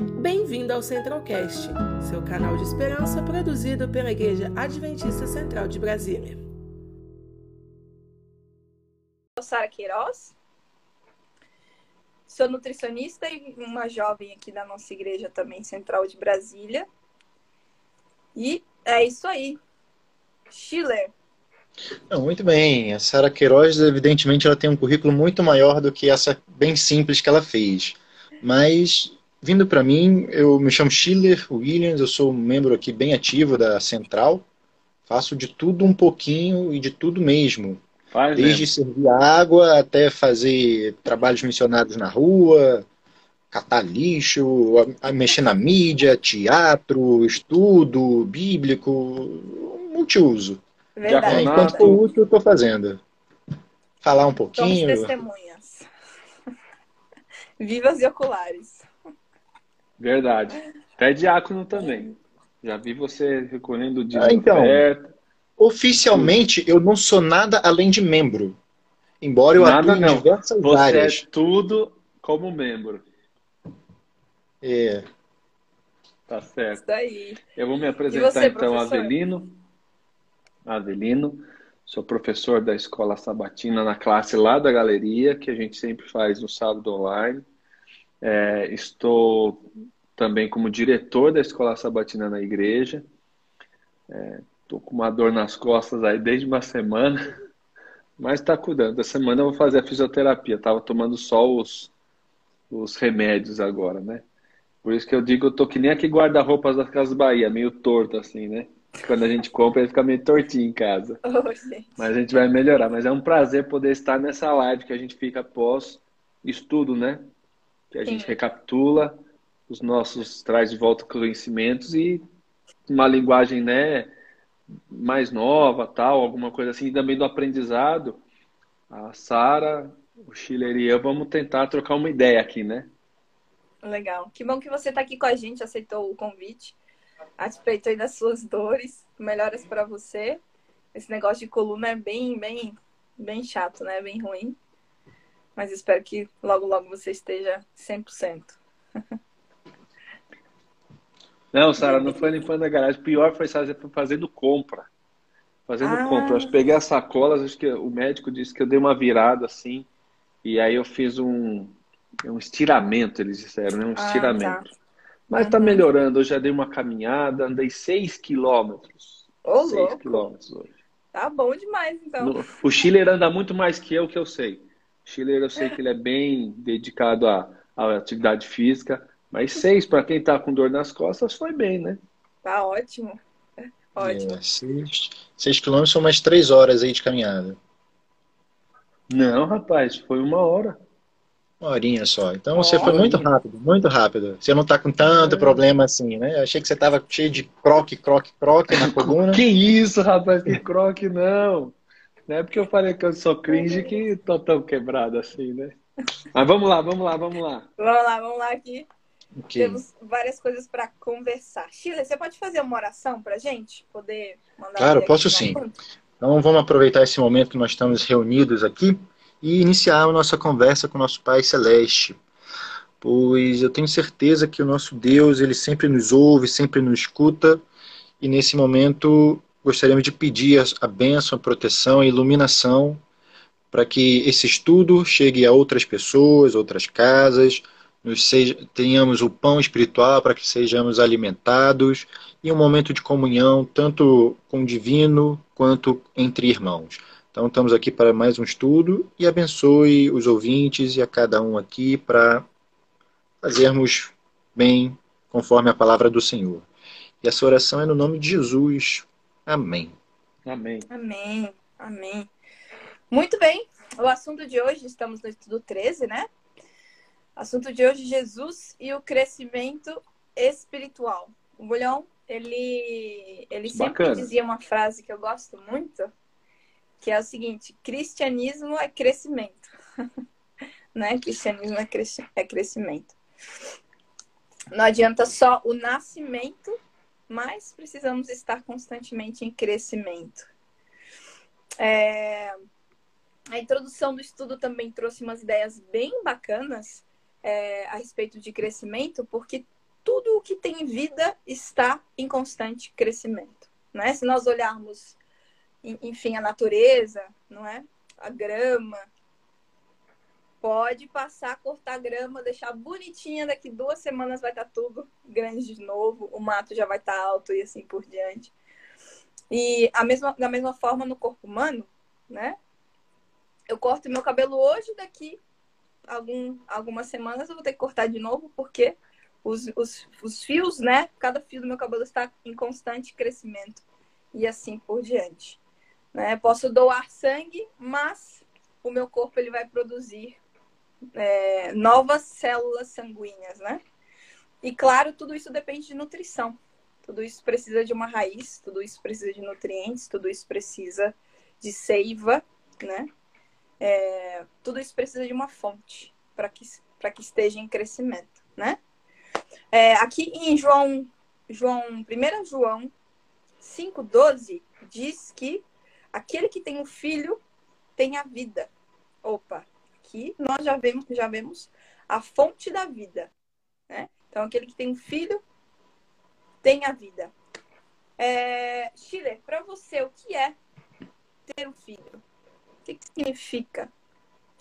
Bem-vindo ao Centralcast, seu canal de esperança produzido pela Igreja Adventista Central de Brasília. sou Sara Queiroz, sou nutricionista e uma jovem aqui da nossa igreja também central de Brasília. E é isso aí. Schiller. Não, muito bem. A Sara Queiroz, evidentemente, ela tem um currículo muito maior do que essa bem simples que ela fez. Mas, vindo para mim, eu me chamo Schiller Williams, eu sou um membro aqui bem ativo da Central. Faço de tudo um pouquinho e de tudo mesmo. Faz Desde mesmo. servir água até fazer trabalhos missionários na rua, catar lixo, a- a mexer na mídia, teatro, estudo bíblico, multiuso. Verdade. É, enquanto for útil, eu estou fazendo. Falar um Somos pouquinho. testemunhas. Vivas e oculares. Verdade. Até diácono também. Já vi você recolhendo de Ah, então. oferta. Oficialmente, eu não sou nada além de membro. Embora eu Nada atue não. em diversas Você áreas. é tudo como membro. É. Tá certo. Isso daí. Eu vou me apresentar você, então, professor? Avelino. Avelino, sou professor da Escola Sabatina na classe lá da galeria, que a gente sempre faz no sábado online. É, estou também como diretor da Escola Sabatina na igreja. Estou com uma dor nas costas aí desde uma semana, mas está cuidando. Essa semana eu vou fazer a fisioterapia. Estava tomando só os, os remédios agora, né? Por isso que eu digo, eu tô que nem aqui guarda-roupas das Casas Bahia, meio torto assim, né? Quando a gente compra, ele fica meio tortinho em casa. Gente. Mas a gente vai melhorar. Mas é um prazer poder estar nessa live que a gente fica após estudo, né? Que a gente Sim. recapitula os nossos, traz de volta conhecimentos e uma linguagem, né? Mais nova, tal, alguma coisa assim. E também do aprendizado. A Sara, o Schiller e eu vamos tentar trocar uma ideia aqui, né? Legal. Que bom que você está aqui com a gente, aceitou o convite. A despeito aí das suas dores. Melhoras para você. Esse negócio de coluna é bem, bem, bem chato, né? Bem ruim. Mas espero que logo, logo você esteja 100%. Não, Sara, não foi limpando a garagem. Pior foi fazendo compra. Fazendo Ah. compra. Eu peguei as sacolas, acho que o médico disse que eu dei uma virada assim. E aí eu fiz um, um estiramento, eles disseram, né? Um Ah, estiramento. tá. Mas tá Uhum. melhorando. Eu já dei uma caminhada, andei 6 quilômetros. Ô, 6 louco. quilômetros hoje. Tá bom demais, então. No- o Schiller anda muito mais que eu, que eu sei. O Schiller, eu sei que ele é bem dedicado à, à atividade física. Mas 6, para quem tá com dor nas costas, foi bem, né? Tá ótimo. Ótimo. É, seis, seis quilômetros são umas três horas aí de caminhada. Não, rapaz, foi uma hora. Uma horinha só. Então você Ó. foi muito rápido, muito rápido. Você não tá com tanto É. problema assim, né? Eu achei que você tava cheio de croque, croque, croque na coluna. Que isso, rapaz, que croque, não. Não é porque eu falei que eu sou cringe que tô tão quebrado assim, né? Mas vamos lá, vamos lá, vamos lá. Vamos lá, vamos lá aqui. Ok. Temos várias coisas para conversar. Sheila, você pode fazer uma oração pra gente? Poder mandar Claro, posso sim. assunto? Então vamos aproveitar esse momento que nós estamos reunidos aqui e iniciar a nossa conversa com o nosso Pai Celeste. Pois eu tenho certeza que o nosso Deus, ele sempre nos ouve, sempre nos escuta, e nesse momento gostaríamos de pedir a bênção, a proteção, a iluminação para que esse estudo chegue a outras pessoas, outras casas, nos seja, tenhamos o pão espiritual para que sejamos alimentados e um momento de comunhão, tanto com o divino quanto entre irmãos. Então, estamos aqui para mais um estudo e abençoe os ouvintes e a cada um aqui para fazermos bem conforme a palavra do Senhor. E essa oração é no nome de Jesus. Amém. Amém. Amém, amém. Muito bem, o assunto de hoje, estamos no estudo 13, né? Assunto de hoje, Jesus e o crescimento espiritual. O Bulhão, ele, ele sempre Bacana. dizia uma frase que eu gosto muito, que é o seguinte, cristianismo é crescimento. né? Cristianismo é, é crescimento. Não adianta só o nascimento, mas precisamos estar constantemente em crescimento. É, A introdução do estudo também trouxe umas ideias bem bacanas é, a respeito de crescimento, porque tudo que tem vida está em constante crescimento. Né? Se nós olharmos, enfim, a natureza, não é? a grama, pode passar, cortar grama, deixar bonitinha, daqui duas semanas vai estar tá tudo grande de novo, o mato já vai estar tá alto e assim por diante. E a mesma, da mesma forma no corpo humano, né? Eu corto meu cabelo hoje, daqui algum, algumas semanas eu vou ter que cortar de novo, porque os, os, os fios, né? Cada fio do meu cabelo está em constante crescimento e assim por diante. Né? Posso doar sangue, mas o meu corpo ele vai produzir é, novas células sanguíneas, né? E claro, tudo isso depende de nutrição. Tudo isso precisa de uma raiz, tudo isso precisa de nutrientes, tudo isso precisa de seiva, né? É, tudo isso precisa de uma fonte para que, que esteja em crescimento, né? É, aqui em João, João, 1 João 5,12 diz que aquele que tem um filho tem a vida. Opa, aqui nós já vemos, já vemos a fonte da vida. Né? Então, aquele que tem um filho tem a vida. É, Chile, para você, o que é ter um filho? O que, que significa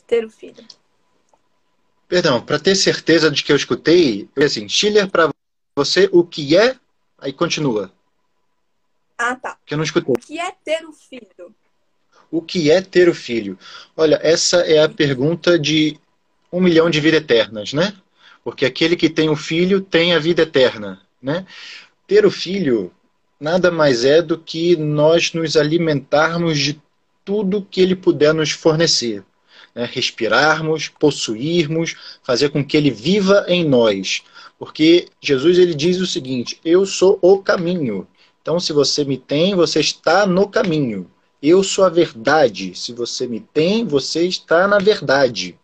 ter um filho? Perdão, para ter certeza de que eu escutei, eu assim, Schiller, para você, o que é? Aí continua. Ah, tá. Que eu não escutei. O que é ter um filho? O que é ter o filho? Olha, essa é a pergunta de um milhão de vidas eternas, né? Porque aquele que tem o filho tem a vida eterna, né? Ter o filho nada mais é do que nós nos alimentarmos de tudo que ele puder nos fornecer. Né? Respirarmos, possuirmos, fazer com que ele viva em nós. Porque Jesus ele diz o seguinte: Eu sou o caminho. Então, se você me tem, você está no caminho. Eu sou a verdade. Se você me tem, você está na verdade.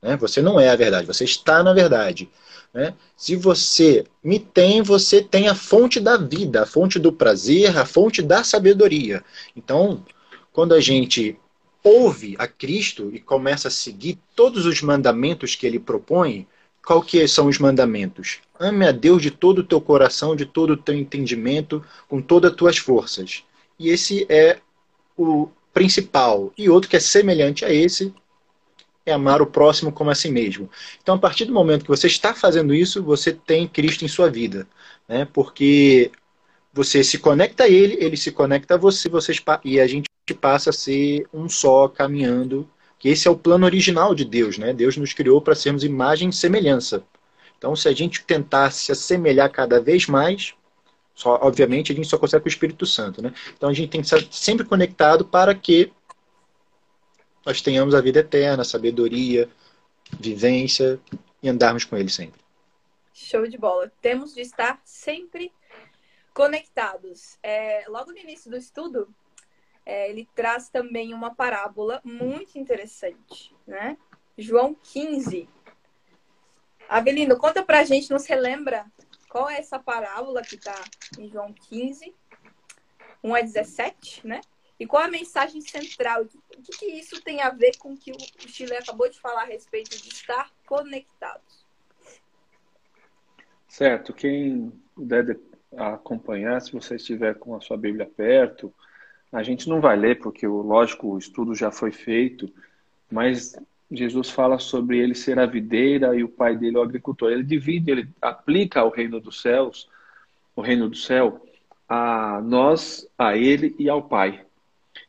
Né? Você não é a verdade, você está na verdade. Né? Se você me tem, você tem a fonte da vida, a fonte do prazer, a fonte da sabedoria. Então, quando a gente ouve a Cristo e começa a seguir todos os mandamentos que ele propõe, qual que são os mandamentos? Ame a Deus de todo o teu coração, de todo o teu entendimento, com todas as tuas forças. E esse é o principal. E outro que é semelhante a esse é amar o próximo como a si mesmo. Então, a partir do momento que você está fazendo isso, você tem Cristo em sua vida. Né? Porque você se conecta a Ele, Ele se conecta a você, vocês, e a gente passa a ser um só, caminhando. Que esse é o plano original de Deus. Né? Deus nos criou para sermos imagem e semelhança. Então, se a gente tentar se assemelhar cada vez mais, só, obviamente, a gente só consegue com o Espírito Santo, né? Então a gente tem que estar sempre conectado para que nós tenhamos a vida eterna, sabedoria, vivência e andarmos com Ele sempre. Show de bola. Temos de estar sempre conectados. É, logo no início do estudo, é, ele traz também uma parábola muito interessante, né? João 15. Avelino, conta pra gente, não se lembra qual é essa parábola que está em João 15, 1 a 17, né? E qual a mensagem central? O que, que isso tem a ver com o que o Chile acabou de falar a respeito de estar conectados? Certo. Quem puder acompanhar, se você estiver com a sua Bíblia perto, a gente não vai ler, porque, lógico, o estudo já foi feito, mas Jesus fala sobre ele ser a videira e o pai dele o agricultor. Ele divide, ele aplica o reino dos céus, o reino do céu, a nós, a ele e ao pai.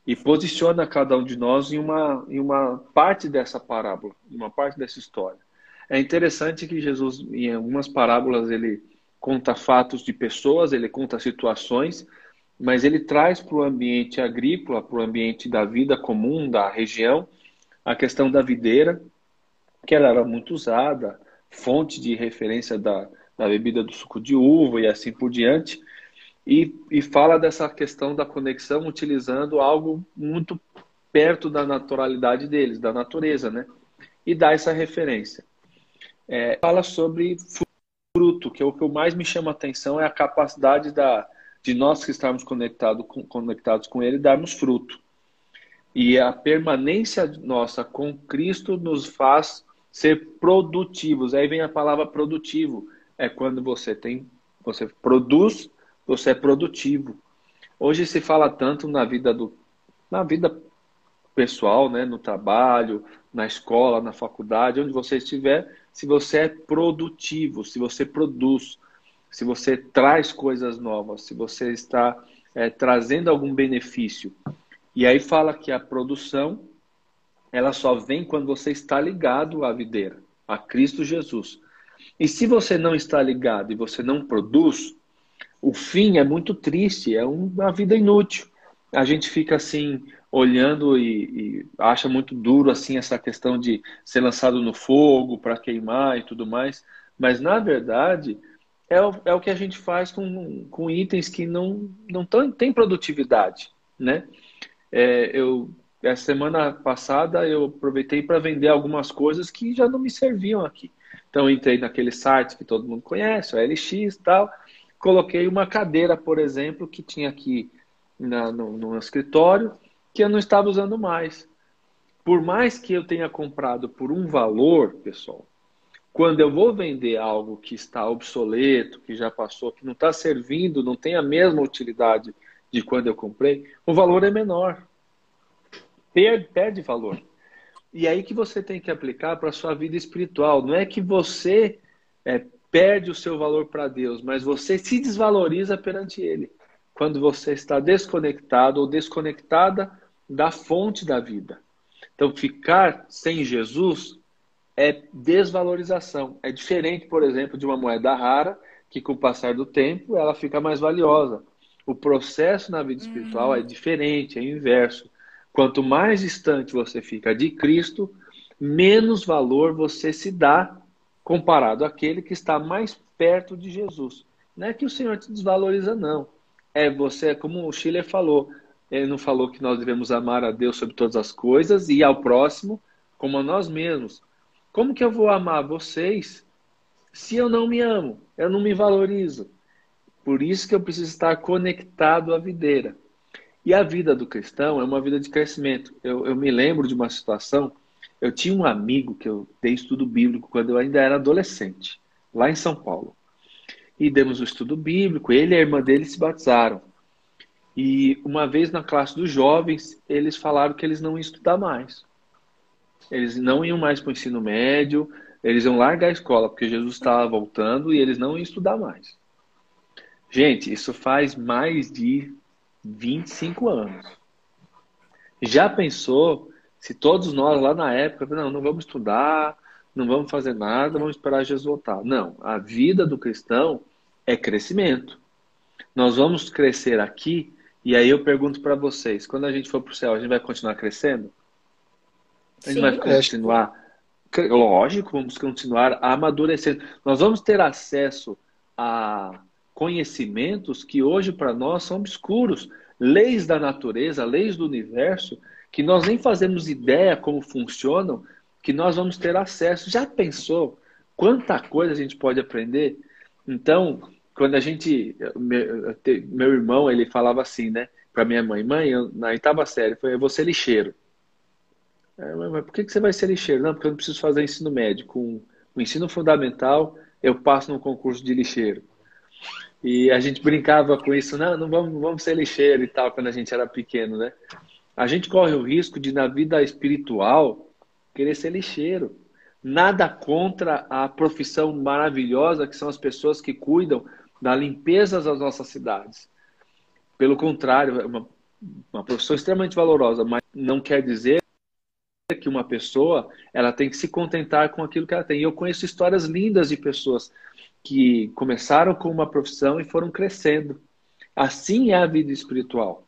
E posiciona cada um de nós em uma, em uma parte dessa parábola, em uma parte dessa história. É interessante que Jesus, em algumas parábolas, ele conta fatos de pessoas, ele conta situações, mas ele traz para o ambiente agrícola, para o ambiente da vida comum, da região, a questão da videira, que ela era muito usada, fonte de referência da, da bebida do suco de uva e assim por diante, e, e fala dessa questão da conexão utilizando algo muito perto da naturalidade deles, da natureza, né? E dá essa referência. É, fala sobre fruto, que é o que mais me chama atenção, é a capacidade da, de nós que estamos conectado com, conectados com ele darmos fruto. E a permanência nossa com Cristo nos faz ser produtivos. Aí vem a palavra produtivo. É quando você tem Você produz, você é produtivo. Hoje se fala tanto na vida do na vida pessoal, né, no trabalho, na escola, na faculdade, onde você estiver, se você é produtivo, se você produz, se você traz coisas novas, se você está é, trazendo algum benefício. E aí fala que a produção ela só vem quando você está ligado à videira, a Cristo Jesus. E se você não está ligado e você não produz, o fim é muito triste, é uma vida inútil. A gente fica assim olhando e, e acha muito duro assim essa questão de ser lançado no fogo para queimar e tudo mais, mas na verdade é o, é o que a gente faz com, com itens que não, não tão, tem produtividade, né? É, eu, a semana passada eu aproveitei para vender algumas coisas que já não me serviam aqui. Então entrei naquele site que todo mundo conhece, o LX tal, coloquei uma cadeira, por exemplo, que tinha aqui na, no, no escritório, que eu não estava usando mais. Por mais que eu tenha comprado por um valor, pessoal, quando eu vou vender algo que está obsoleto, que já passou, que não está servindo, não tem a mesma utilidade de quando eu comprei, o valor é menor. Perde, perde valor. E aí que você tem que aplicar para a sua vida espiritual. Não é que você é, perde o seu valor para Deus, mas você se desvaloriza perante Ele. Quando você está desconectado ou desconectada da fonte da vida. Então, ficar sem Jesus é desvalorização. É diferente, por exemplo, de uma moeda rara, que com o passar do tempo ela fica mais valiosa. O processo na vida espiritual uhum. é diferente, é o inverso. Quanto mais distante você fica de Cristo, menos valor você se dá comparado àquele que está mais perto de Jesus. Não é que o Senhor te desvaloriza, não. É você, como o Schiller falou, ele não falou que nós devemos amar a Deus sobre todas as coisas e ao próximo como a nós mesmos. Como que eu vou amar vocês se eu não me amo? Eu não me valorizo. Por isso que eu preciso estar conectado à videira. E a vida do cristão é uma vida de crescimento. Eu, eu me lembro de uma situação. Eu tinha um amigo que eu dei estudo bíblico quando eu ainda era adolescente, lá em São Paulo. E demos o estudo bíblico, ele e a irmã dele se batizaram. E uma vez na classe dos jovens, eles falaram que eles não iam estudar mais. Eles não iam mais para o ensino médio, eles iam largar a escola, porque Jesus estava voltando e eles não iam estudar mais. Gente, isso faz mais de 25 anos. Já pensou se todos nós lá na época, não, não vamos estudar, não vamos fazer nada, vamos esperar Jesus voltar. Não, a vida do cristão é crescimento. Nós vamos crescer aqui, e aí eu pergunto para vocês, quando a gente for para o céu, a gente vai continuar crescendo? A gente Sim. vai continuar. Lógico, vamos continuar amadurecendo. Nós vamos ter acesso a conhecimentos que hoje para nós são obscuros. Leis da natureza, leis do universo, que nós nem fazemos ideia como funcionam, que nós vamos ter acesso. Já pensou quanta coisa a gente pode aprender? Então, quando a gente. Meu, meu irmão, ele falava assim, né? Para minha mãe: mãe, eu, na oitava série, foi, eu vou ser lixeiro. É, mas por que, que você vai ser lixeiro? Não, porque eu não preciso fazer ensino médio. Com o ensino fundamental, eu passo no concurso de lixeiro. E a gente brincava com isso, não, não vamos, vamos ser lixeiro e tal, quando a gente era pequeno, né? A gente corre o risco de, na vida espiritual, querer ser lixeiro. Nada contra a profissão maravilhosa que são as pessoas que cuidam da limpeza das nossas cidades. Pelo contrário, é uma, uma profissão extremamente valorosa, mas não quer dizer que uma pessoa ela tem que se contentar com aquilo que ela tem. E eu conheço histórias lindas de pessoas que começaram com uma profissão e foram crescendo. Assim é a vida espiritual.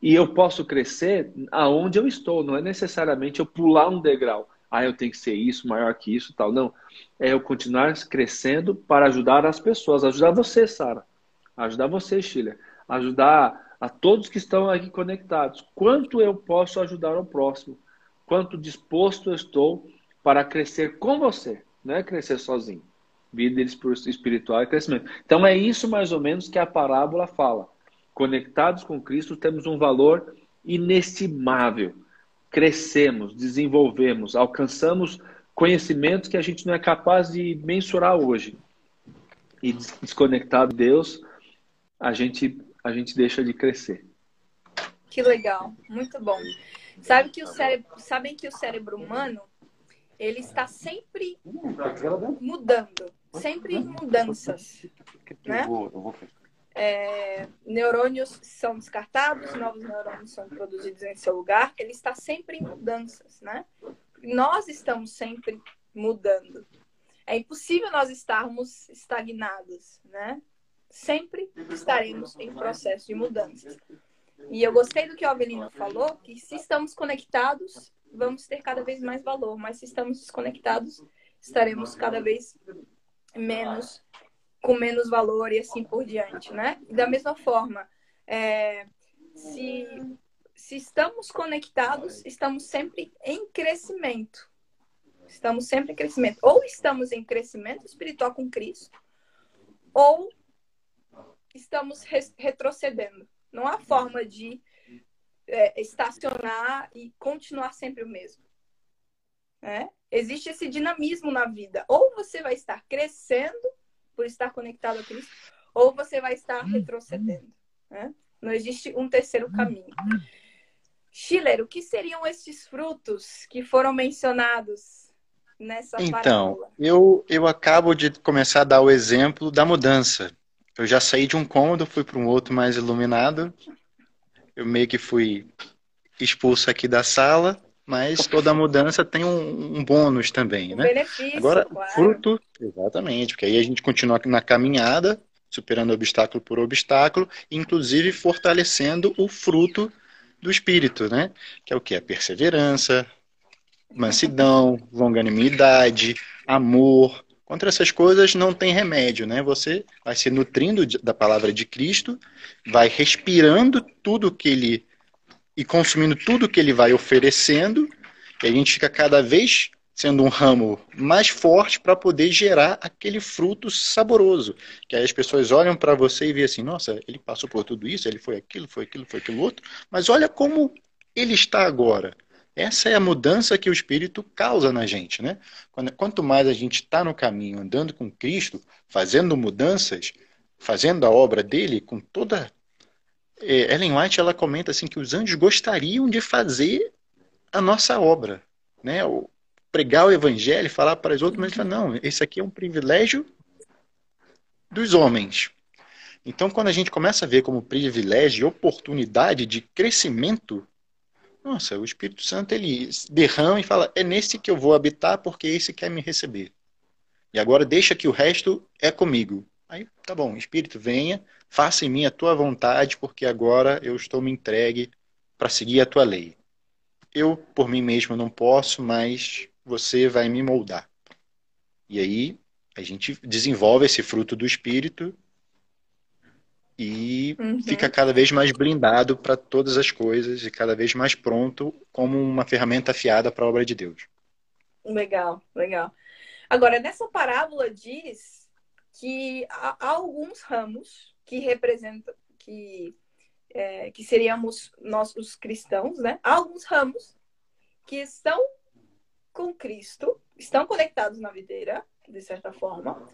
E eu posso crescer aonde eu estou, não é necessariamente eu pular um degrau. Ah, eu tenho que ser isso, maior que isso, tal. Não. É eu continuar crescendo para ajudar as pessoas, ajudar você, Sara, ajudar você, Sheila, ajudar a todos que estão aqui conectados. Quanto eu posso ajudar o próximo? Quanto disposto eu estou para crescer com você, não é crescer sozinho. Vida espiritual e crescimento. Então é isso mais ou menos que a parábola fala. Conectados com Cristo temos um valor inestimável. Crescemos, desenvolvemos, alcançamos conhecimentos que a gente não é capaz de mensurar hoje. e desconectado de Deus, a gente, a gente deixa de crescer. Que legal, muito bom. Sabe que o cérebro, sabem que o cérebro humano ele está sempre mudando, sempre em mudanças, né? É, neurônios são descartados, novos neurônios são produzidos em seu lugar. Ele está sempre em mudanças, né? Nós estamos sempre mudando. É impossível nós estarmos estagnados, né? Sempre estaremos em processo de mudanças. E eu gostei do que o Avelino falou, que se estamos conectados, vamos ter cada vez mais valor, mas se estamos desconectados, estaremos cada vez menos, com menos valor e assim por diante, né? Da mesma forma, é, se, se estamos conectados, estamos sempre em crescimento. Estamos sempre em crescimento. Ou estamos em crescimento espiritual com Cristo, ou estamos retrocedendo. Não há forma de é, estacionar e continuar sempre o mesmo. Né? Existe esse dinamismo na vida. Ou você vai estar crescendo por estar conectado a Cristo, ou você vai estar retrocedendo. Né? Não existe um terceiro caminho. Schiller, o que seriam esses frutos que foram mencionados nessa Então, eu, eu acabo de começar a dar o exemplo da mudança. Eu já saí de um cômodo, fui para um outro mais iluminado. Eu meio que fui expulso aqui da sala, mas toda mudança tem um, um bônus também, um né? Benefício, Agora, claro. fruto, exatamente, porque aí a gente continua na caminhada, superando obstáculo por obstáculo, inclusive fortalecendo o fruto do espírito, né? Que é o que? A perseverança, mansidão, longanimidade, amor, Contra essas coisas não tem remédio, né? Você vai se nutrindo da palavra de Cristo, vai respirando tudo que ele e consumindo tudo que ele vai oferecendo, e a gente fica cada vez sendo um ramo mais forte para poder gerar aquele fruto saboroso. Que aí as pessoas olham para você e veem assim: nossa, ele passou por tudo isso, ele foi aquilo, foi aquilo, foi aquilo outro, mas olha como ele está agora. Essa é a mudança que o Espírito causa na gente, né? Quanto mais a gente está no caminho, andando com Cristo, fazendo mudanças, fazendo a obra dele com toda. É, Ellen White ela comenta assim que os anjos gostariam de fazer a nossa obra, né? O, pregar o evangelho, falar para os outros, mas ele fala, não, esse aqui é um privilégio dos homens. Então, quando a gente começa a ver como privilégio e oportunidade de crescimento nossa, o Espírito Santo ele derrama e fala: é nesse que eu vou habitar porque esse quer me receber. E agora deixa que o resto é comigo. Aí, tá bom, Espírito, venha, faça em mim a tua vontade, porque agora eu estou me entregue para seguir a tua lei. Eu, por mim mesmo, não posso, mas você vai me moldar. E aí, a gente desenvolve esse fruto do Espírito e uhum. fica cada vez mais blindado para todas as coisas e cada vez mais pronto como uma ferramenta afiada para a obra de Deus. Legal, legal. Agora, nessa parábola diz que há alguns ramos que representam, que, é, que seríamos nós os cristãos, né? Há alguns ramos que estão com Cristo, estão conectados na videira, de certa forma,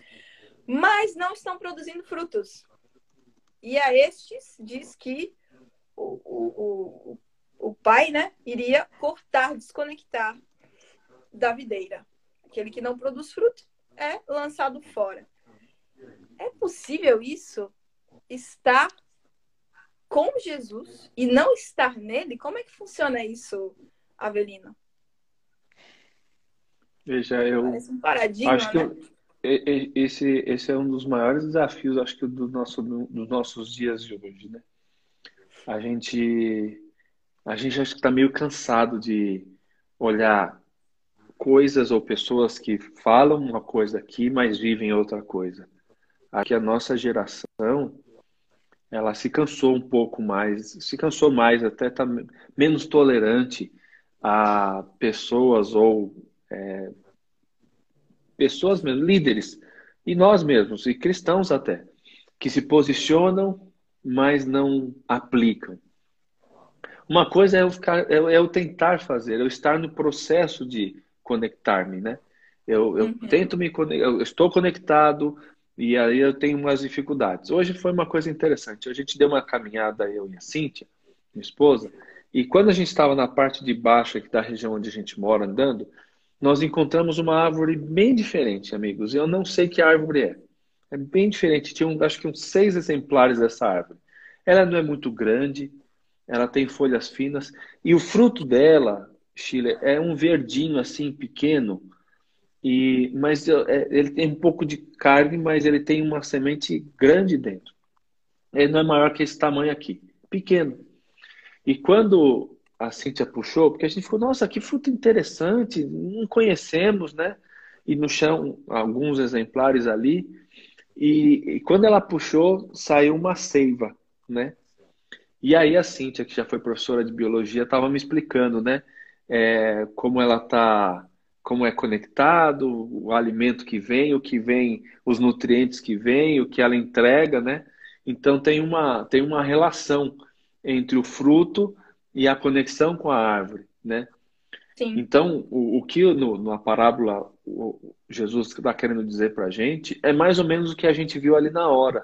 mas não estão produzindo frutos. E a estes diz que o, o, o, o pai né, iria cortar, desconectar da videira. Aquele que não produz fruto é lançado fora. É possível isso? Estar com Jesus e não estar nele? Como é que funciona isso, Avelino? Veja, eu Parece um paradigma, acho que né? eu, esse, esse é um dos maiores desafios, acho que, do nosso, dos nossos dias de hoje, né? A gente, a gente acho que está meio cansado de olhar coisas ou pessoas que falam uma coisa aqui, mas vivem outra coisa. Aqui a nossa geração, ela se cansou um pouco mais, se cansou mais, até está menos tolerante a pessoas ou é, pessoas mesmo, líderes, e nós mesmos, e cristãos até, que se posicionam, mas não aplicam. Uma coisa é eu, ficar, é, é eu tentar fazer, eu estar no processo de conectar-me, né? Eu, eu uhum. tento me eu estou conectado, E aí eu tenho umas dificuldades. Hoje foi uma coisa interessante. A gente deu uma caminhada, eu e a Cíntia, minha esposa, e quando a gente estava na parte de baixo aqui da região onde a gente mora andando, nós encontramos uma árvore bem diferente, amigos. Eu não sei que árvore é. É bem diferente. Tinha, um, acho que uns seis exemplares dessa árvore. Ela não é muito grande, ela tem folhas finas e o fruto dela, Chile, é um verdinho assim pequeno. E mas é, ele tem um pouco de carne, mas ele tem uma semente grande dentro. Ele não é maior que esse tamanho aqui, pequeno. E quando a Cíntia puxou, porque a gente ficou, nossa, que fruto interessante, não conhecemos, né? E no chão, alguns exemplares ali. E, e quando ela puxou, saiu uma seiva, né? E aí a Cíntia, que já foi professora de biologia, estava me explicando, né? É, como ela tá, como é conectado, o alimento que vem, o que vem, os nutrientes que vem, o que ela entrega, né? Então tem uma, tem uma relação entre o fruto e a conexão com a árvore, né? Sim. Então, o, o que no, na parábola o, Jesus está querendo dizer para a gente é mais ou menos o que a gente viu ali na hora.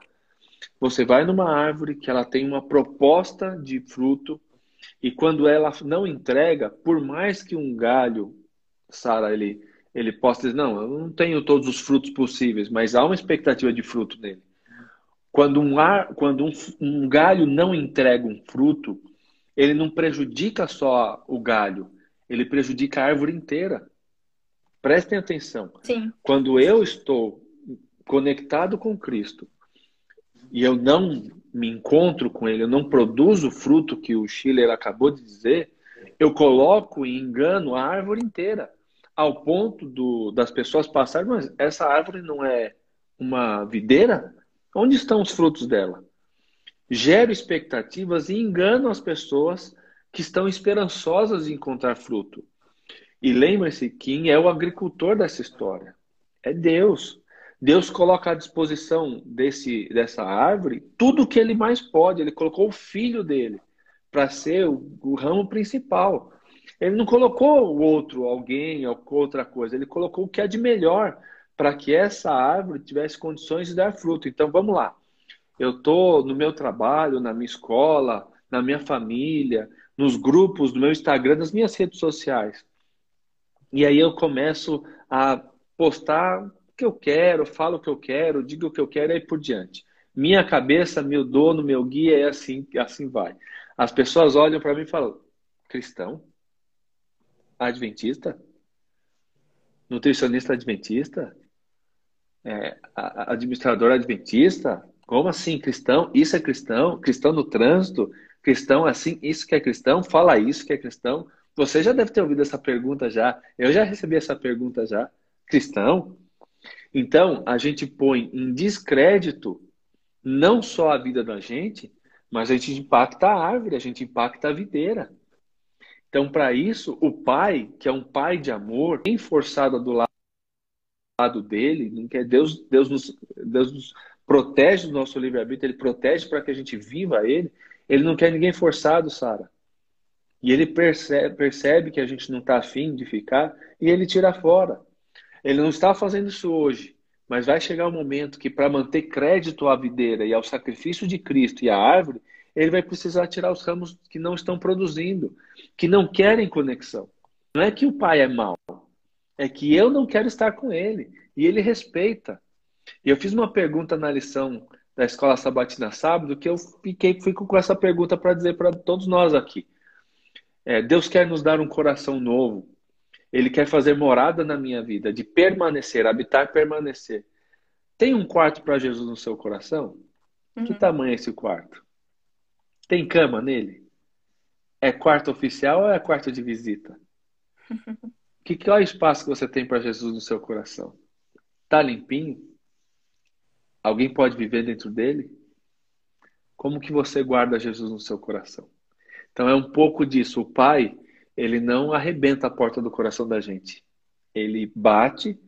Você vai numa árvore que ela tem uma proposta de fruto e quando ela não entrega, por mais que um galho, Sara, ele, ele possa dizer, não, eu não tenho todos os frutos possíveis, mas há uma expectativa de fruto nele. Quando um, ar, quando um, um galho não entrega um fruto, ele não prejudica só o galho, ele prejudica a árvore inteira. Prestem atenção. Sim. Quando eu estou conectado com Cristo e eu não me encontro com Ele, eu não produzo o fruto que o Schiller acabou de dizer, eu coloco e engano a árvore inteira, ao ponto do, das pessoas passarem, mas essa árvore não é uma videira? Onde estão os frutos dela? Gero expectativas e engano as pessoas que estão esperançosas de encontrar fruto. E lembre-se, quem é o agricultor dessa história? É Deus. Deus coloca à disposição desse, dessa árvore tudo o que ele mais pode. Ele colocou o filho dele para ser o, o, ramo principal. Ele não colocou o outro, alguém, ou outra coisa. Ele colocou o que é de melhor para que essa árvore tivesse condições de dar fruto. Então vamos lá. Eu estou no meu trabalho, na minha escola, na minha família, nos grupos do meu Instagram, nas minhas redes sociais. E aí eu começo a postar o que eu quero, falo o que eu quero, digo o que eu quero e aí por diante. Minha cabeça, meu dono, meu guia é assim, assim vai. As pessoas olham para mim e falam: cristão? Adventista? Nutricionista adventista? É, administrador adventista? Como assim, cristão? Isso é cristão? Cristão no trânsito? Cristão assim? Isso que é cristão? Fala isso que é cristão? Você já deve ter ouvido essa pergunta já. Eu já recebi essa pergunta já. Cristão? Então, a gente põe em descrédito não só a vida da gente, mas a gente impacta a árvore, a gente impacta a videira. Então, para isso, o pai, que é um pai de amor, bem forçado do lado dele, não quer Deus, Deus nos, Deus nos protege o nosso livre-arbítrio, ele protege para que a gente viva ele. Ele não quer ninguém forçado, Sara. E ele percebe, percebe que a gente não está afim de ficar e ele tira fora. Ele não está fazendo isso hoje, mas vai chegar um momento que, para manter crédito à videira e ao sacrifício de Cristo e à árvore, ele vai precisar tirar os ramos que não estão produzindo, que não querem conexão. Não é que o pai é mau, é que eu não quero estar com ele. E ele respeita. E eu fiz uma pergunta na lição da Escola Sabatina sábado que eu fiquei, fico com essa pergunta para dizer para todos nós aqui. É, Deus quer nos dar um coração novo. Ele quer fazer morada na minha vida, de permanecer, habitar, permanecer. Tem um quarto para Jesus no seu coração? Uhum. Que tamanho é esse quarto? Tem cama nele? É quarto oficial ou é quarto de visita? que qual é o espaço que você tem para Jesus no seu coração? Tá limpinho? Alguém pode viver dentro dele? Como que você guarda Jesus no seu coração? Então é um pouco disso. O Pai, ele não arrebenta a porta do coração da gente. Ele bate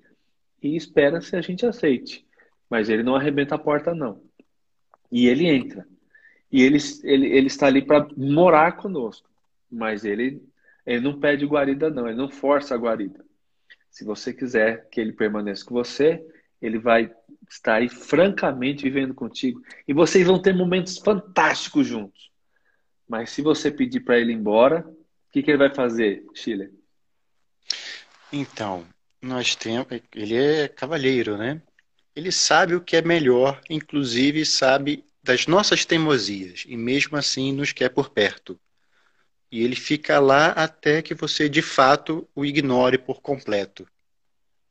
e espera se a gente aceite. Mas ele não arrebenta a porta, não. E ele entra. E ele, ele, ele está ali para morar conosco. Mas ele, ele não pede guarida, não. Ele não força a guarida. Se você quiser que ele permaneça com você, ele vai estar aí francamente vivendo contigo. E vocês vão ter momentos fantásticos juntos. Mas se você pedir para ele ir embora, o que, que ele vai fazer, Chile? Então, nós temos. Ele é cavalheiro, né? Ele sabe o que é melhor, inclusive sabe das nossas teimosias, e mesmo assim nos quer por perto. E ele fica lá até que você de fato o ignore por completo.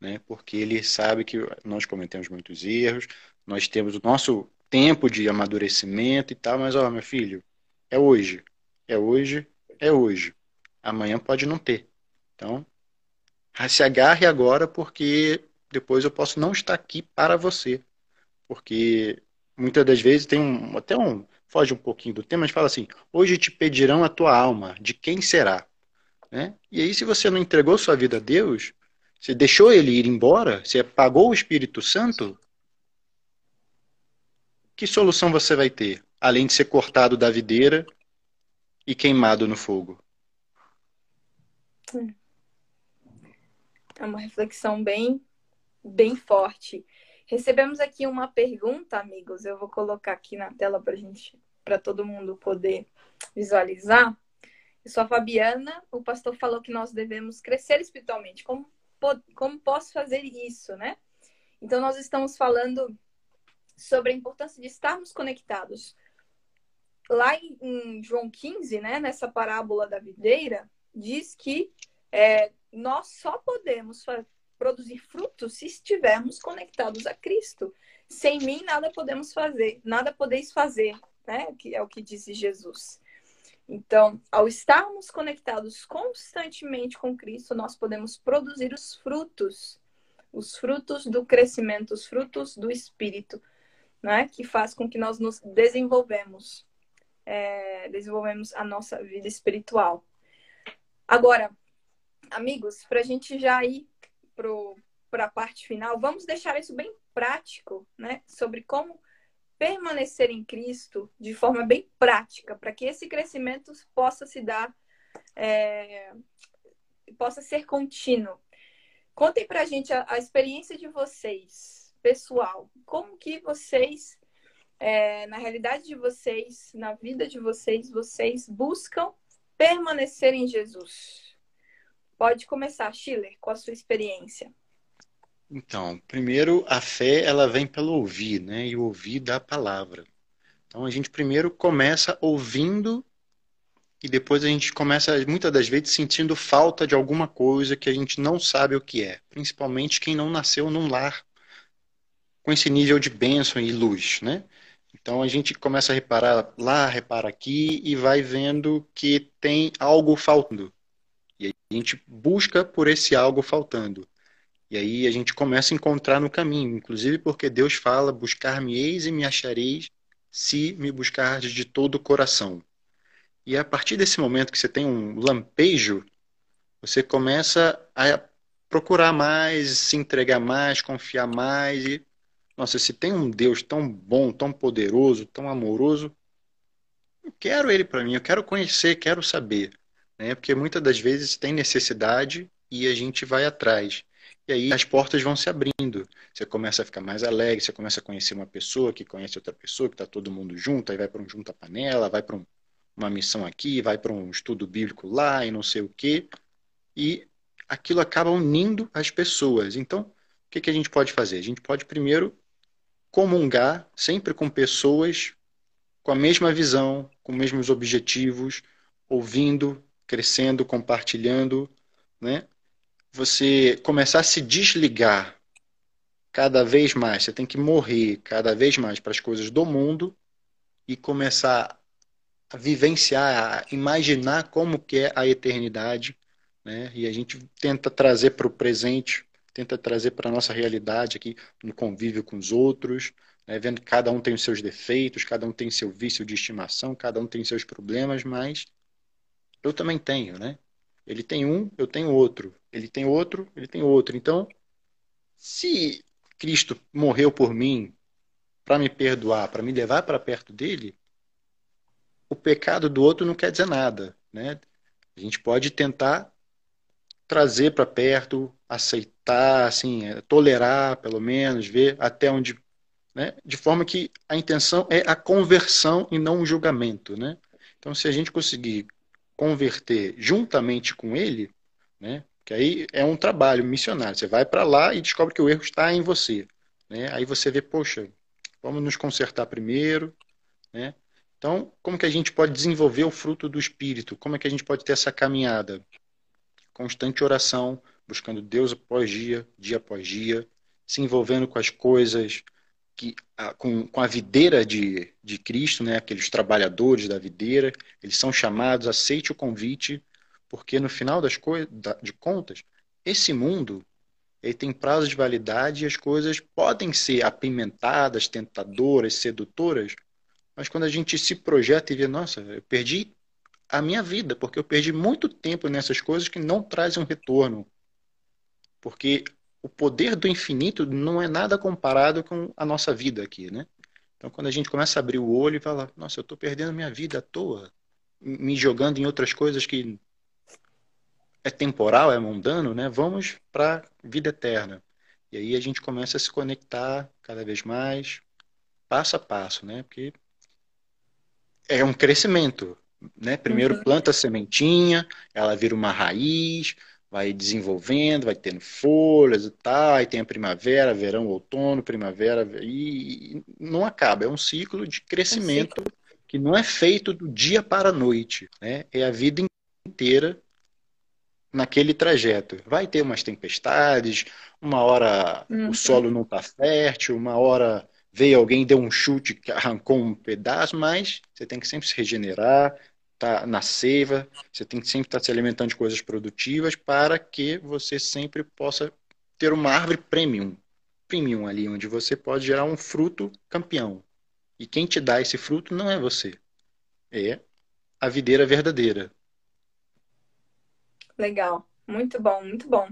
Né? Porque ele sabe que nós cometemos muitos erros, nós temos o nosso tempo de amadurecimento e tal, mas ó, meu filho, é hoje. É hoje, é hoje. Amanhã pode não ter. Então, se agarre agora porque depois eu posso não estar aqui para você. Porque muitas das vezes tem um, até um, foge um pouquinho do tema, mas fala assim: hoje te pedirão a tua alma, de quem será? Né? E aí, se você não entregou sua vida a Deus, você deixou ele ir embora, você apagou o Espírito Santo, que solução você vai ter? Além de ser cortado da videira e queimado no fogo. É uma reflexão bem, bem forte. Recebemos aqui uma pergunta, amigos. Eu vou colocar aqui na tela para gente, para todo mundo poder visualizar. Eu sou a Fabiana. O pastor falou que nós devemos crescer espiritualmente. Como, como posso fazer isso, né? Então, nós estamos falando sobre a importância de estarmos conectados. Lá em, João 15, né, nessa parábola da videira, diz que é, nós só podemos produzir frutos se estivermos conectados a Cristo. Sem mim nada podemos fazer, nada podeis fazer, né? Que é o que disse Jesus. Então, ao estarmos conectados constantemente com Cristo, nós podemos produzir os frutos, os frutos do crescimento, os frutos do Espírito, né? Que faz com que nós nos desenvolvemos, é, desenvolvemos a nossa vida espiritual. Agora, amigos, para a gente já ir para a parte final, vamos deixar isso bem prático, né? Sobre como permanecer em Cristo de forma bem prática, para que esse crescimento possa se dar, é, possa ser contínuo. Contem para a gente a, experiência de vocês, pessoal. Como que vocês, é, na realidade de vocês, na vida de vocês, vocês buscam permanecer em Jesus? Pode começar, Schiller, com a sua experiência. Então, primeiro, a fé ela vem pelo ouvir, né? E ouvir da palavra. Então, a gente primeiro começa ouvindo e depois a gente começa, muitas das vezes, sentindo falta de alguma coisa que a gente não sabe o que é. Principalmente quem não nasceu num lar com esse nível de bênção e luz, né? Então a gente começa a reparar lá, repara aqui e vai vendo que tem algo faltando. E a gente busca por esse algo faltando. E aí a gente começa a encontrar no caminho, inclusive porque Deus fala: buscar-me-eis e me achareis se me buscardes de todo o coração. E a partir desse momento que você tem um lampejo, você começa a procurar mais, se entregar mais, confiar mais e nossa, se tem um Deus tão bom, tão poderoso, tão amoroso, eu quero ele para mim, eu quero conhecer, quero saber né? Porque muitas das vezes tem necessidade e a gente vai atrás. E aí as portas vão se abrindo. Você começa a ficar mais alegre, você começa a conhecer uma pessoa que conhece outra pessoa, que está todo mundo junto, aí vai para um junta-panela, vai para um, uma missão aqui, vai para um estudo bíblico lá e não sei o quê. E aquilo acaba unindo as pessoas. Então, o que, que a gente pode fazer? A gente pode primeiro comungar sempre com pessoas com a mesma visão, com os mesmos objetivos, ouvindo, crescendo, compartilhando, né? Você começar a se desligar cada vez mais, você tem que morrer cada vez mais para as coisas do mundo e começar a vivenciar, a imaginar como que é a eternidade, né? E a gente tenta trazer para o presente, tenta trazer para a nossa realidade aqui no convívio com os outros, né? vendo que cada um tem os seus defeitos, cada um tem seu vício de estimação, cada um tem seus problemas, mas eu também tenho, né? Ele tem um, eu tenho outro. Ele tem outro, ele tem outro. Então, se Cristo morreu por mim para me perdoar, para me levar para perto dele, o pecado do outro não quer dizer nada, né? A gente pode tentar trazer para perto, aceitar, assim, é, tolerar, pelo menos, ver até onde né? de forma que a intenção é a conversão e não o julgamento. Né? Então, se a gente conseguir converter juntamente com ele, né? Que aí é um trabalho missionário, você vai para lá e descobre que o erro está em você. Né? Aí você vê, poxa, vamos nos consertar primeiro. Né? Então, como que a gente pode desenvolver o fruto do Espírito? Como é que a gente pode ter essa caminhada? Constante oração, buscando Deus após dia, dia após dia, se envolvendo com as coisas, que, com, com a videira de, de Cristo, né, aqueles trabalhadores da videira, eles são chamados, aceite o convite, porque no final das de contas, esse mundo ele tem prazo de validade e as coisas podem ser apimentadas, tentadoras, sedutoras, mas quando a gente se projeta e vê, nossa, eu perdi a minha vida, porque eu perdi muito tempo nessas coisas que não trazem um retorno. Porque o poder do infinito não é nada comparado com a nossa vida aqui, né? Então, quando a gente começa a abrir o olho e fala, nossa, eu estou perdendo minha vida à toa, me jogando em outras coisas que é temporal, é mundano, né? Vamos para a vida eterna. E aí a gente começa a se conectar cada vez mais, passo a passo, né? Porque é um crescimento, né? Primeiro uhum. planta a sementinha, ela vira uma raiz, vai desenvolvendo, vai tendo folhas e tal, aí tem a primavera, verão, outono, primavera, e não acaba, é um ciclo de crescimento é um que não é feito do dia para a noite, né? É a vida inteira naquele trajeto. Vai ter umas tempestades, uma hora uhum. o solo não está fértil, uma hora veio alguém deu um chute que arrancou um pedaço, mas você tem que sempre se regenerar, tá na seiva, você tem que sempre estar tá se alimentando de coisas produtivas para que você sempre possa ter uma árvore premium, premium ali, onde você pode gerar um fruto campeão. E quem te dá esse fruto não é você, é a videira verdadeira. Legal, muito bom, muito bom.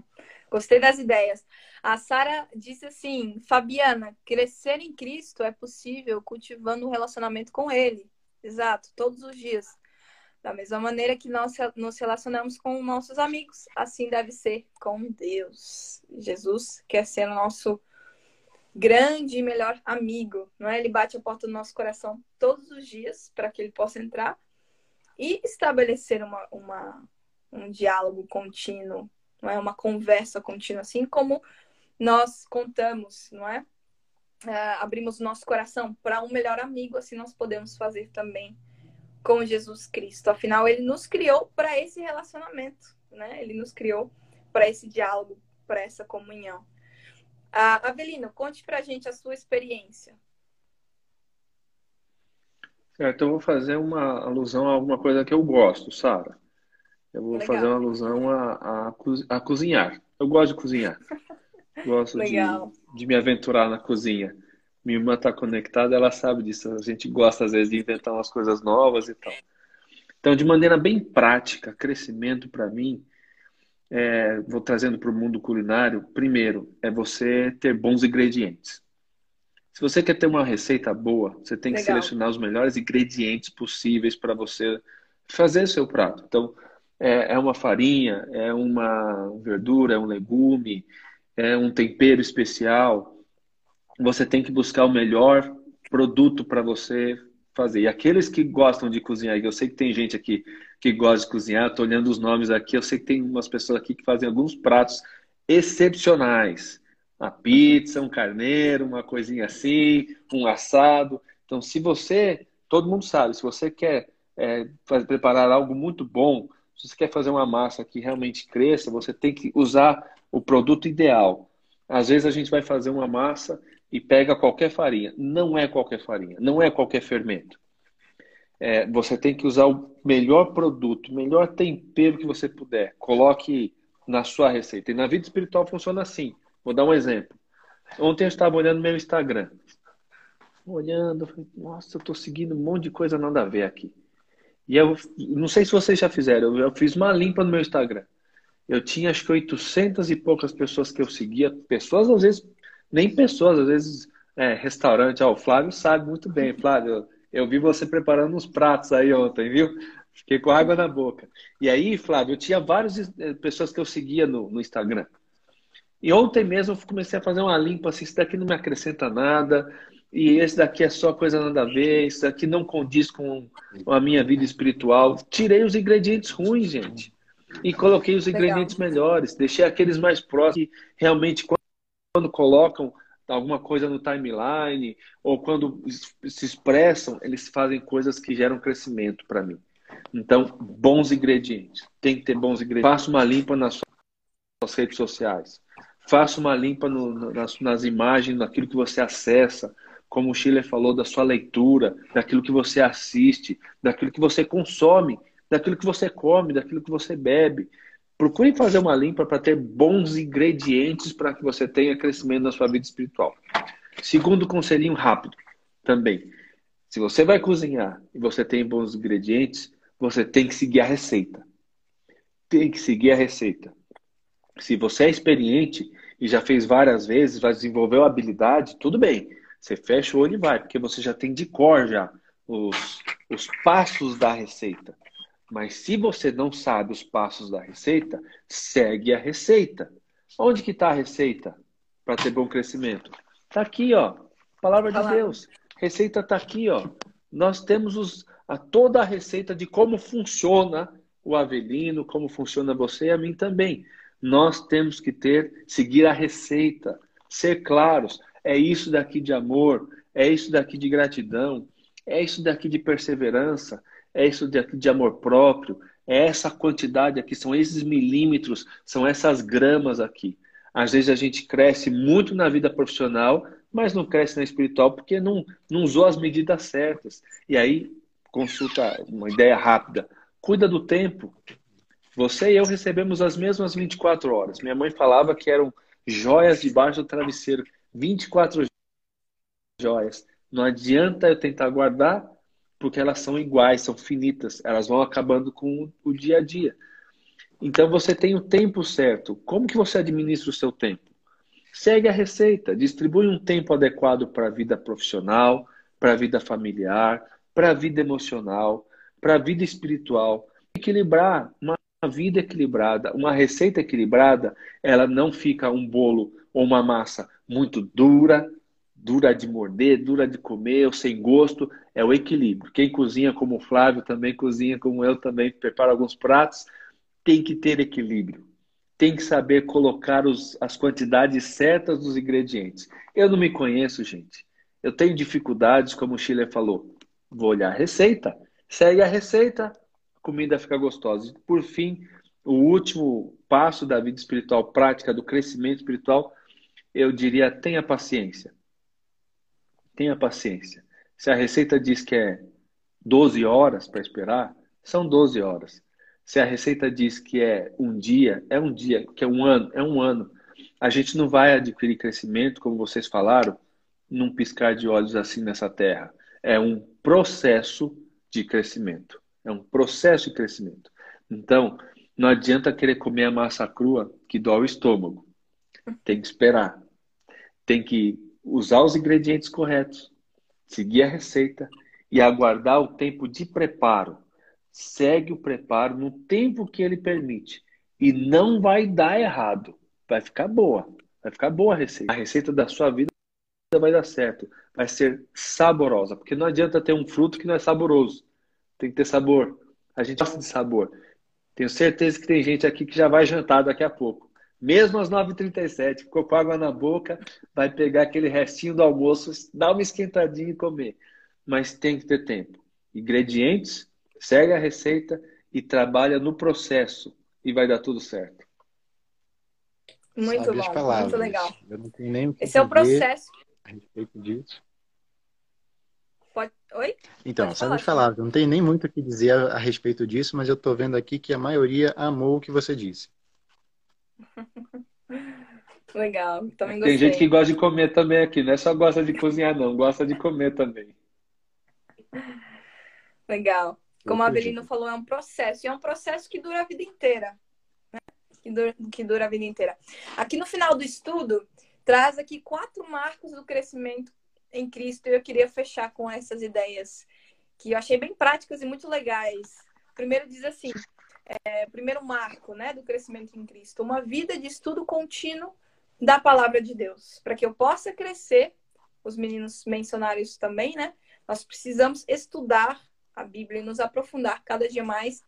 Gostei das ideias. A Sara disse assim: Fabiana, crescer em Cristo é possível cultivando um relacionamento com Ele. Exato, todos os dias. Da mesma maneira que nós nos relacionamos com nossos amigos, assim deve ser com Deus. Jesus quer ser nosso grande e melhor amigo, não é? Ele bate a porta do nosso coração todos os dias para que ele possa entrar e estabelecer uma, uma, um diálogo contínuo, não é? Uma conversa contínua, assim como nós contamos, não é? Uh, abrimos nosso coração para um melhor amigo, assim nós podemos fazer também com Jesus Cristo. Afinal, ele nos criou para esse relacionamento, né? Ele nos criou para esse diálogo, para essa comunhão. Ah, Avelino, conte para a gente a sua experiência. Certo, eu vou fazer uma alusão a alguma coisa que eu gosto, Sara. Eu vou Legal. fazer uma alusão a, a, a, cozinhar. Eu gosto de cozinhar. Gosto de, de me aventurar na cozinha minha irmã está conectada, ela sabe disso. A gente gosta, às vezes, de inventar umas coisas novas e tal. Então, de maneira bem prática, crescimento para mim, é, vou trazendo para o mundo culinário. Primeiro, é você ter bons ingredientes. Se você quer ter uma receita boa, você tem que Legal. selecionar os melhores ingredientes possíveis para você fazer seu prato. Então, é, é uma farinha, é uma verdura, é um legume, é um tempero especial você tem que buscar o melhor produto para você fazer. E aqueles que gostam de cozinhar, eu sei que tem gente aqui que gosta de cozinhar, estou olhando os nomes aqui, eu sei que tem umas pessoas aqui que fazem alguns pratos excepcionais. Uma pizza, um carneiro, uma coisinha assim, um assado. Então, se você, todo mundo sabe, se você quer é, fazer, preparar algo muito bom, se você quer fazer uma massa que realmente cresça, você tem que usar o produto ideal. Às vezes a gente vai fazer uma massa e pega qualquer farinha. Não é qualquer farinha, não é qualquer fermento. É, você tem que usar o melhor produto, o melhor tempero que você puder. Coloque na sua receita. E na vida espiritual funciona assim. Vou dar um exemplo. Ontem eu estava olhando meu Instagram. Olhando, falei, nossa, eu estou seguindo um monte de coisa nada a ver aqui. E eu não sei se vocês já fizeram, eu fiz uma limpa no meu Instagram. Eu tinha acho que 800 e poucas pessoas que eu seguia, pessoas às vezes nem pessoas, às vezes, é, restaurante. Ó, o Flávio sabe muito bem, Flávio. Eu vi você preparando uns pratos aí ontem, viu? Fiquei com água na boca. E aí, Flávio, eu tinha várias eh, pessoas que eu seguia no, no Instagram. E ontem mesmo eu comecei a fazer uma limpa assim, isso daqui não me acrescenta nada. E esse daqui é só coisa nada a ver, esse daqui não condiz com a minha vida espiritual. Tirei os ingredientes ruins, gente, e coloquei os ingredientes Legal. melhores, deixei aqueles mais próximos que realmente quando colocam alguma coisa no timeline ou quando se expressam, eles fazem coisas que geram crescimento para mim. Então, bons ingredientes. Tem que ter bons ingredientes. Faça uma limpa nas suas redes sociais. Faça uma limpa no, nas, nas imagens, naquilo que você acessa como o Chile falou, da sua leitura, daquilo que você assiste, daquilo que você consome, daquilo que você come, daquilo que você bebe. Procure fazer uma limpa para ter bons ingredientes para que você tenha crescimento na sua vida espiritual. Segundo conselhinho rápido também. Se você vai cozinhar e você tem bons ingredientes, você tem que seguir a receita. Tem que seguir a receita. Se você é experiente e já fez várias vezes, já desenvolveu habilidade, tudo bem. Você fecha o olho e vai, porque você já tem de cor já os, os passos da receita. Mas se você não sabe os passos da receita, segue a receita. Onde que está a receita para ter bom crescimento? Está aqui, ó. Palavra de Deus. Receita está aqui, ó. Nós temos os, a, toda a receita de como funciona o Avelino, como funciona você e a mim também. Nós temos que ter, seguir a receita, ser claros é isso daqui de amor, é isso daqui de gratidão, é isso daqui de perseverança, é isso daqui de amor próprio, é essa quantidade aqui, são esses milímetros, são essas gramas aqui. Às vezes a gente cresce muito na vida profissional, mas não cresce na espiritual porque não, não usou as medidas certas. E aí, consulta uma ideia rápida. Cuida do tempo. Você e eu recebemos as mesmas 24 horas. Minha mãe falava que eram joias debaixo do travesseiro. 24 joias. Não adianta eu tentar guardar, porque elas são iguais, são finitas, elas vão acabando com o dia a dia. Então você tem o tempo certo. Como que você administra o seu tempo? Segue a receita, distribui um tempo adequado para a vida profissional, para a vida familiar, para a vida emocional, para a vida espiritual. Equilibrar uma vida equilibrada, uma receita equilibrada, ela não fica um bolo ou uma massa muito dura, dura de morder, dura de comer, sem gosto, é o equilíbrio. Quem cozinha como o Flávio também cozinha como eu também prepara alguns pratos, tem que ter equilíbrio. Tem que saber colocar os, as quantidades certas dos ingredientes. Eu não me conheço, gente. Eu tenho dificuldades, como o Chile falou. Vou olhar a receita, segue a receita, a comida fica gostosa. Por fim, o último passo da vida espiritual prática, do crescimento espiritual, eu diria tenha paciência. Tenha paciência. Se a receita diz que é 12 horas para esperar, são 12 horas. Se a receita diz que é um dia, é um dia, que é um ano, é um ano. A gente não vai adquirir crescimento, como vocês falaram, num piscar de olhos assim nessa terra. É um processo de crescimento. É um processo de crescimento. Então, não adianta querer comer a massa crua que dói o estômago. Tem que esperar tem que usar os ingredientes corretos, seguir a receita e aguardar o tempo de preparo. Segue o preparo no tempo que ele permite. E não vai dar errado. Vai ficar boa. Vai ficar boa a receita. A receita da sua vida vai dar certo. Vai ser saborosa. Porque não adianta ter um fruto que não é saboroso. Tem que ter sabor. A gente gosta de sabor. Tenho certeza que tem gente aqui que já vai jantar daqui a pouco. Mesmo às 9h37, ficou com água na boca, vai pegar aquele restinho do almoço, dá uma esquentadinha e comer. Mas tem que ter tempo. Ingredientes, segue a receita e trabalha no processo e vai dar tudo certo. Muito Sabe bom, muito legal. Eu não tenho nem o que Esse é o processo. A respeito disso. Pode... Oi? Então, Pode sabe falar, não tenho nem muito o que dizer a, a respeito disso, mas eu estou vendo aqui que a maioria amou o que você disse. Legal, também gostei. Tem gente que gosta de comer também aqui, não é só gosta de cozinhar, não, gosta de comer também. Legal. Como a Avelino falou, é um processo, e é um processo que dura a vida inteira. Né? Que, dura, que dura a vida inteira. Aqui no final do estudo, traz aqui quatro marcos do crescimento em Cristo, e eu queria fechar com essas ideias que eu achei bem práticas e muito legais. Primeiro diz assim: é, primeiro marco né, do crescimento em Cristo, uma vida de estudo contínuo da palavra de Deus, para que eu possa crescer os meninos mencionaram isso também, né? Nós precisamos estudar a Bíblia e nos aprofundar cada dia mais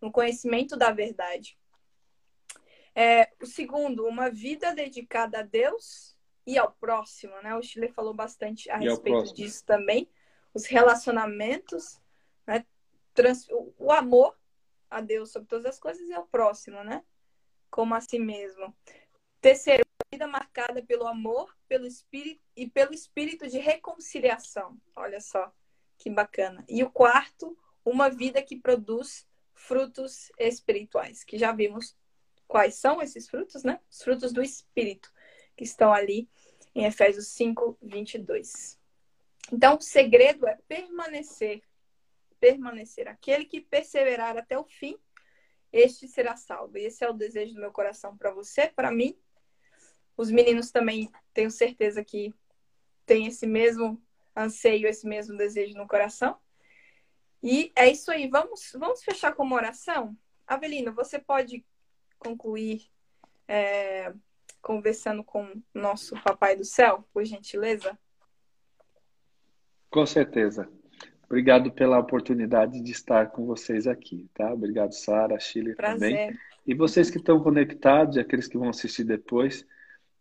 no conhecimento da verdade. É, o segundo, uma vida dedicada a Deus e ao próximo, né? O Chile falou bastante a e respeito disso também. Os relacionamentos, né? Trans... o amor a Deus sobre todas as coisas e ao próximo, né? Como a si mesmo. Terceiro, vida marcada pelo amor, pelo espírito e pelo espírito de reconciliação. Olha só que bacana. E o quarto, uma vida que produz frutos espirituais, que já vimos quais são esses frutos, né? Os frutos do espírito que estão ali em Efésios 5, 22. Então, o segredo é permanecer, permanecer. Aquele que perseverar até o fim, este será salvo. E esse é o desejo do meu coração para você, para mim os meninos também tenho certeza que têm esse mesmo anseio, esse mesmo desejo no coração. E é isso aí. Vamos, vamos fechar com uma oração? Avelino, você pode concluir é, conversando com nosso Papai do Céu, por gentileza? Com certeza. Obrigado pela oportunidade de estar com vocês aqui, tá? Obrigado, Sara, Chile também. E vocês que estão conectados aqueles que vão assistir depois,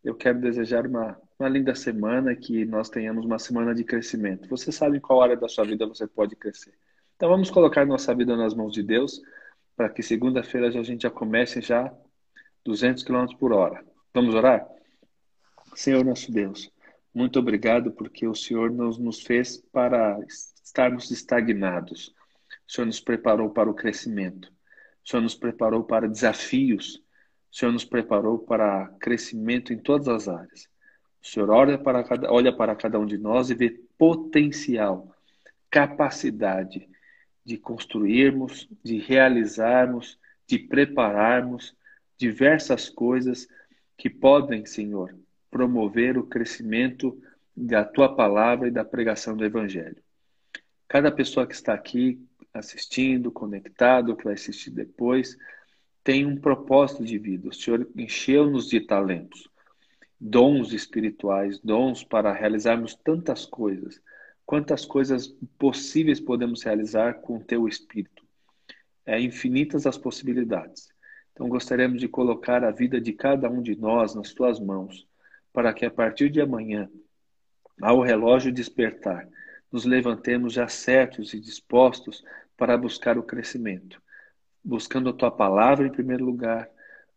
eu quero desejar uma, uma linda semana, que nós tenhamos uma semana de crescimento. Você sabe em qual área da sua vida você pode crescer. Então vamos colocar nossa vida nas mãos de Deus, para que segunda-feira a gente já comece já 200 km por hora. Vamos orar? Senhor nosso Deus, muito obrigado porque o Senhor nos, nos fez para estarmos estagnados. O Senhor nos preparou para o crescimento. O Senhor nos preparou para desafios o Senhor nos preparou para crescimento em todas as áreas. O Senhor olha para cada, olha para cada um de nós e vê potencial, capacidade de construirmos, de realizarmos, de prepararmos diversas coisas que podem, Senhor, promover o crescimento da tua palavra e da pregação do Evangelho. Cada pessoa que está aqui assistindo, conectado, que vai assistir depois, tem um propósito de vida. O Senhor encheu-nos de talentos, dons espirituais, dons para realizarmos tantas coisas. Quantas coisas possíveis podemos realizar com o teu espírito? É infinitas as possibilidades. Então gostaríamos de colocar a vida de cada um de nós nas tuas mãos, para que a partir de amanhã, ao relógio despertar, nos levantemos já certos e dispostos para buscar o crescimento. Buscando a tua palavra em primeiro lugar,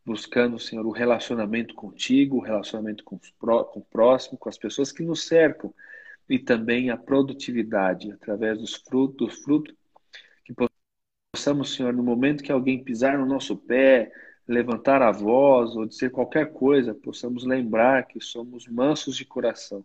buscando, Senhor, o relacionamento contigo, o relacionamento com, com o próximo, com as pessoas que nos cercam, e também a produtividade através dos frutos, do fruto que possamos, Senhor, no momento que alguém pisar no nosso pé, levantar a voz ou dizer qualquer coisa, possamos lembrar que somos mansos de coração,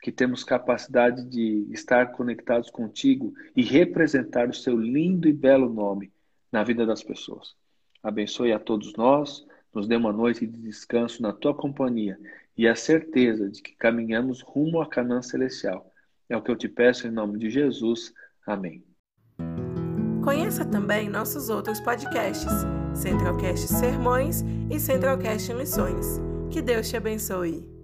que temos capacidade de estar conectados contigo e representar o seu lindo e belo nome na vida das pessoas. Abençoe a todos nós, nos dê uma noite de descanso na tua companhia e a certeza de que caminhamos rumo à Canaã celestial. É o que eu te peço em nome de Jesus. Amém. Conheça também nossos outros podcasts, Centralcast Sermões e Centralcast Missões. Que Deus te abençoe.